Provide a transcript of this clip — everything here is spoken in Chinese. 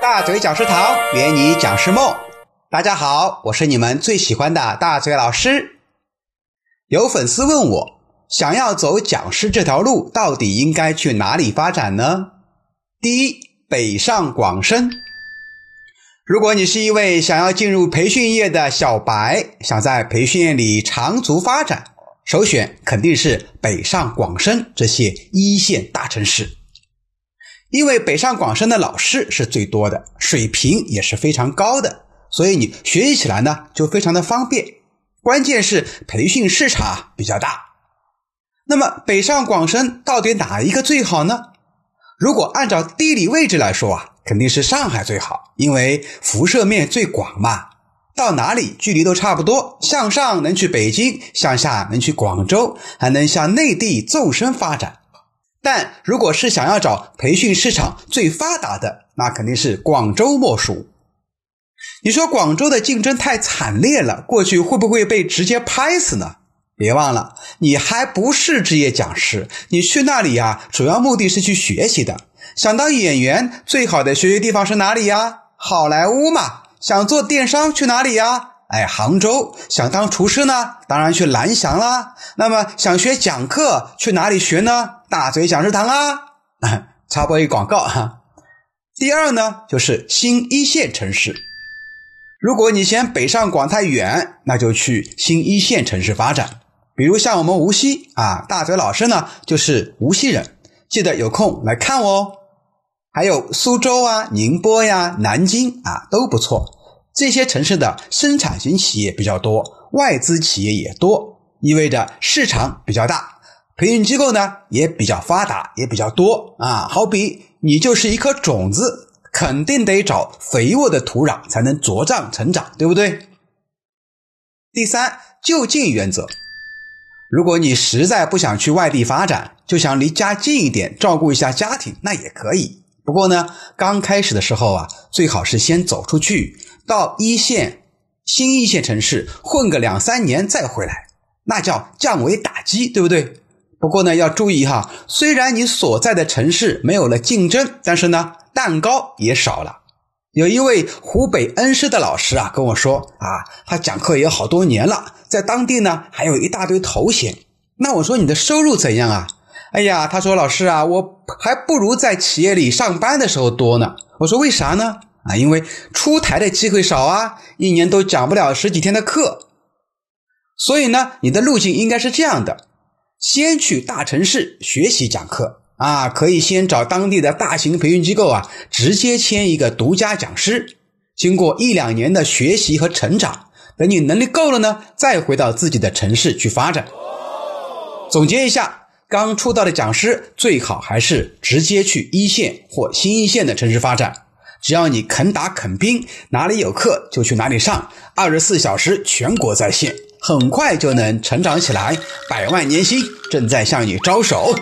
大嘴讲师堂，圆你讲师梦。大家好，我是你们最喜欢的大嘴老师。有粉丝问我，想要走讲师这条路，到底应该去哪里发展呢？第一，北上广深。如果你是一位想要进入培训业的小白，想在培训业里长足发展，首选肯定是北上广深这些一线大城市。因为北上广深的老师是最多的，水平也是非常高的，所以你学习起来呢就非常的方便。关键是培训市场比较大。那么北上广深到底哪一个最好呢？如果按照地理位置来说啊，肯定是上海最好，因为辐射面最广嘛，到哪里距离都差不多。向上能去北京，向下能去广州，还能向内地纵深发展。但如果是想要找培训市场最发达的，那肯定是广州莫属。你说广州的竞争太惨烈了，过去会不会被直接拍死呢？别忘了，你还不是职业讲师，你去那里呀，主要目的是去学习的。想当演员，最好的学习地方是哪里呀？好莱坞嘛。想做电商，去哪里呀？哎，杭州。想当厨师呢，当然去蓝翔啦。那么想学讲课，去哪里学呢？大嘴讲师堂啊，插播一广告哈。第二呢，就是新一线城市。如果你嫌北上广太远，那就去新一线城市发展。比如像我们无锡啊，大嘴老师呢就是无锡人，记得有空来看我哦。还有苏州啊、宁波呀、南京啊都不错。这些城市的生产型企业比较多，外资企业也多，意味着市场比较大。培训机构呢也比较发达，也比较多啊。好比你就是一颗种子，肯定得找肥沃的土壤才能茁壮成长，对不对？第三，就近原则。如果你实在不想去外地发展，就想离家近一点，照顾一下家庭，那也可以。不过呢，刚开始的时候啊，最好是先走出去，到一线、新一线城市混个两三年再回来，那叫降维打击，对不对？不过呢，要注意哈，虽然你所在的城市没有了竞争，但是呢，蛋糕也少了。有一位湖北恩施的老师啊跟我说啊，他讲课也好多年了，在当地呢还有一大堆头衔。那我说你的收入怎样啊？哎呀，他说老师啊，我还不如在企业里上班的时候多呢。我说为啥呢？啊，因为出台的机会少啊，一年都讲不了十几天的课。所以呢，你的路径应该是这样的。先去大城市学习讲课啊，可以先找当地的大型培训机构啊，直接签一个独家讲师。经过一两年的学习和成长，等你能力够了呢，再回到自己的城市去发展。总结一下，刚出道的讲师最好还是直接去一线或新一线的城市发展。只要你肯打肯拼，哪里有课就去哪里上，二十四小时全国在线。很快就能成长起来，百万年薪正在向你招手。